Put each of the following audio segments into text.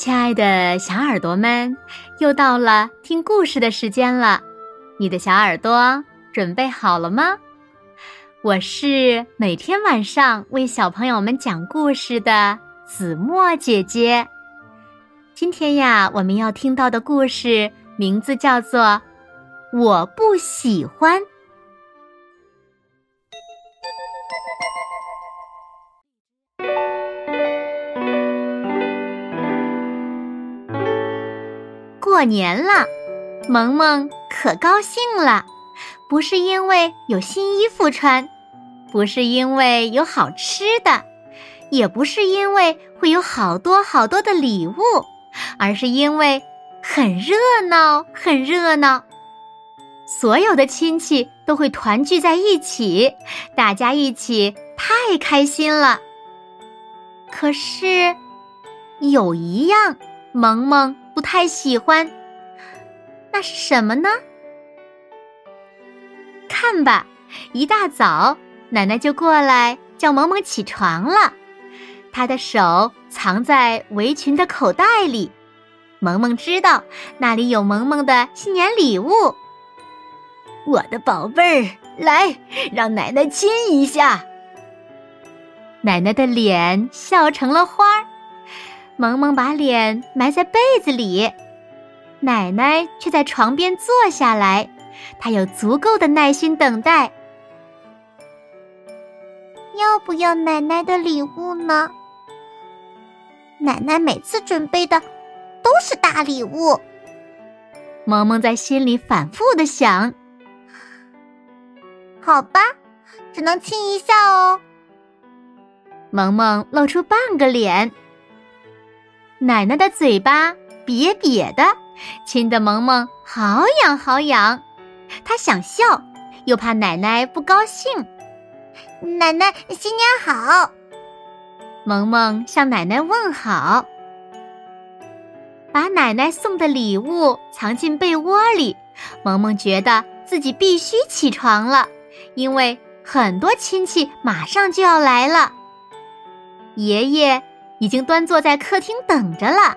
亲爱的小耳朵们，又到了听故事的时间了。你的小耳朵准备好了吗？我是每天晚上为小朋友们讲故事的子墨姐姐。今天呀，我们要听到的故事名字叫做《我不喜欢》。过年了，萌萌可高兴了，不是因为有新衣服穿，不是因为有好吃的，也不是因为会有好多好多的礼物，而是因为很热闹，很热闹。所有的亲戚都会团聚在一起，大家一起太开心了。可是，有一样，萌萌。不太喜欢，那是什么呢？看吧，一大早，奶奶就过来叫萌萌起床了。她的手藏在围裙的口袋里，萌萌知道那里有萌萌的新年礼物。我的宝贝儿，来，让奶奶亲一下。奶奶的脸笑成了花儿。萌萌把脸埋在被子里，奶奶却在床边坐下来。她有足够的耐心等待。要不要奶奶的礼物呢？奶奶每次准备的都是大礼物。萌萌在心里反复的想。好吧，只能亲一下哦。萌萌露出半个脸。奶奶的嘴巴瘪瘪的，亲的萌萌好痒好痒。她想笑，又怕奶奶不高兴。奶奶新年好！萌萌向奶奶问好，把奶奶送的礼物藏进被窝里。萌萌觉得自己必须起床了，因为很多亲戚马上就要来了。爷爷。已经端坐在客厅等着了。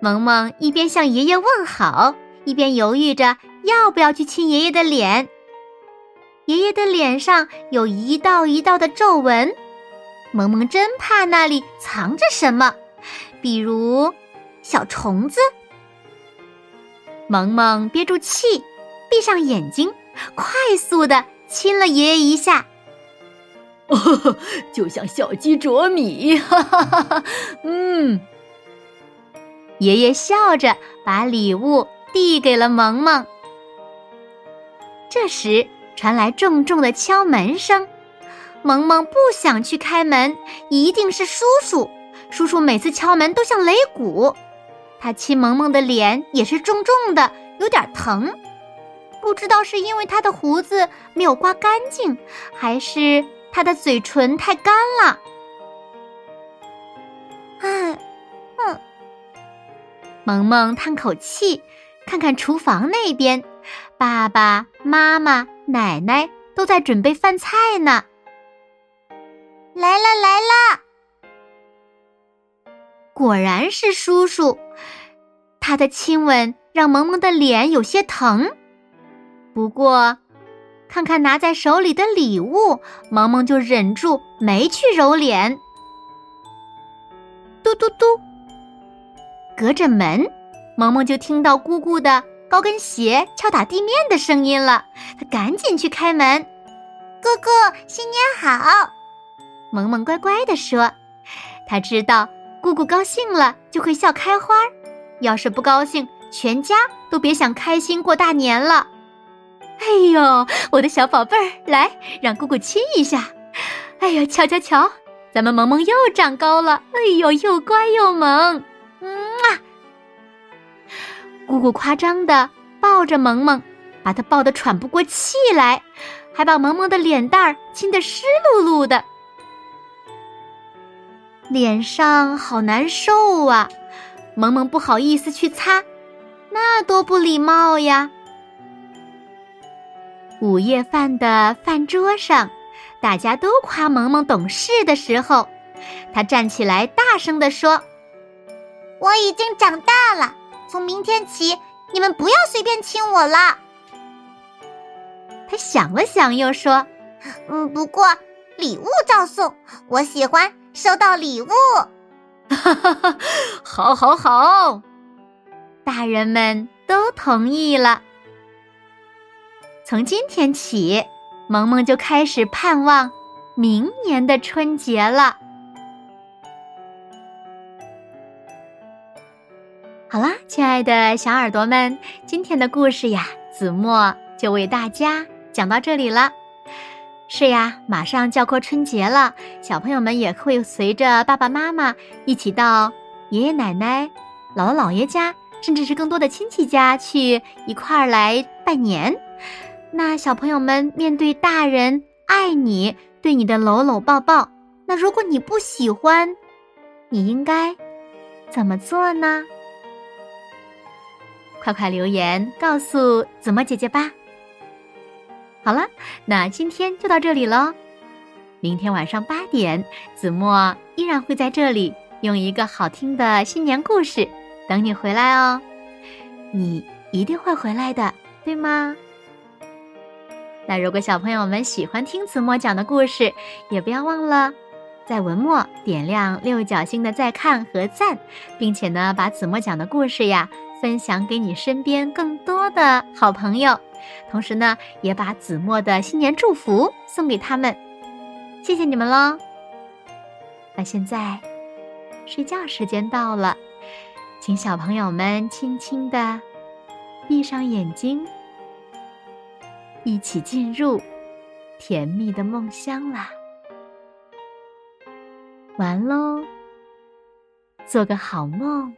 萌萌一边向爷爷问好，一边犹豫着要不要去亲爷爷的脸。爷爷的脸上有一道一道的皱纹，萌萌真怕那里藏着什么，比如小虫子。萌萌憋住气，闭上眼睛，快速的亲了爷爷一下。哦，就像小鸡啄米，哈哈哈哈！嗯，爷爷笑着把礼物递给了萌萌。这时传来重重的敲门声，萌萌不想去开门，一定是叔叔。叔叔每次敲门都像擂鼓，他亲萌萌的脸也是重重的，有点疼。不知道是因为他的胡子没有刮干净，还是……他的嘴唇太干了，唉，哼。萌萌叹口气，看看厨房那边，爸爸妈妈、奶奶都在准备饭菜呢。来了来了，果然是叔叔，他的亲吻让萌萌的脸有些疼，不过。看看拿在手里的礼物，萌萌就忍住没去揉脸。嘟嘟嘟，隔着门，萌萌就听到姑姑的高跟鞋敲打地面的声音了。她赶紧去开门。姑姑，新年好！萌萌乖乖的说。她知道姑姑高兴了就会笑开花，要是不高兴，全家都别想开心过大年了。哎呦，我的小宝贝儿，来让姑姑亲一下。哎呦，瞧瞧瞧，咱们萌萌又长高了。哎呦，又乖又萌。嗯啊，姑姑夸张的抱着萌萌，把她抱得喘不过气来，还把萌萌的脸蛋儿亲得湿漉漉的，脸上好难受啊。萌萌不好意思去擦，那多不礼貌呀。午夜饭的饭桌上，大家都夸萌萌懂事的时候，他站起来大声地说：“我已经长大了，从明天起，你们不要随便亲我了。他想了想，又说：“嗯，不过礼物照送，我喜欢收到礼物。”哈哈哈，好，好，好！大人们都同意了。从今天起，萌萌就开始盼望明年的春节了。好啦，亲爱的小耳朵们，今天的故事呀，子墨就为大家讲到这里了。是呀，马上就要过春节了，小朋友们也会随着爸爸妈妈一起到爷爷奶奶、姥姥姥爷家，甚至是更多的亲戚家去一块儿来拜年。那小朋友们面对大人爱你、对你的搂搂抱抱，那如果你不喜欢，你应该怎么做呢？快快留言告诉子墨姐姐吧。好了，那今天就到这里喽。明天晚上八点，子墨依然会在这里用一个好听的新年故事等你回来哦。你一定会回来的，对吗？那如果小朋友们喜欢听子墨讲的故事，也不要忘了在文末点亮六角星的再看和赞，并且呢，把子墨讲的故事呀分享给你身边更多的好朋友。同时呢，也把子墨的新年祝福送给他们，谢谢你们喽。那现在睡觉时间到了，请小朋友们轻轻的闭上眼睛，一起进入甜蜜的梦乡啦。完喽，做个好梦。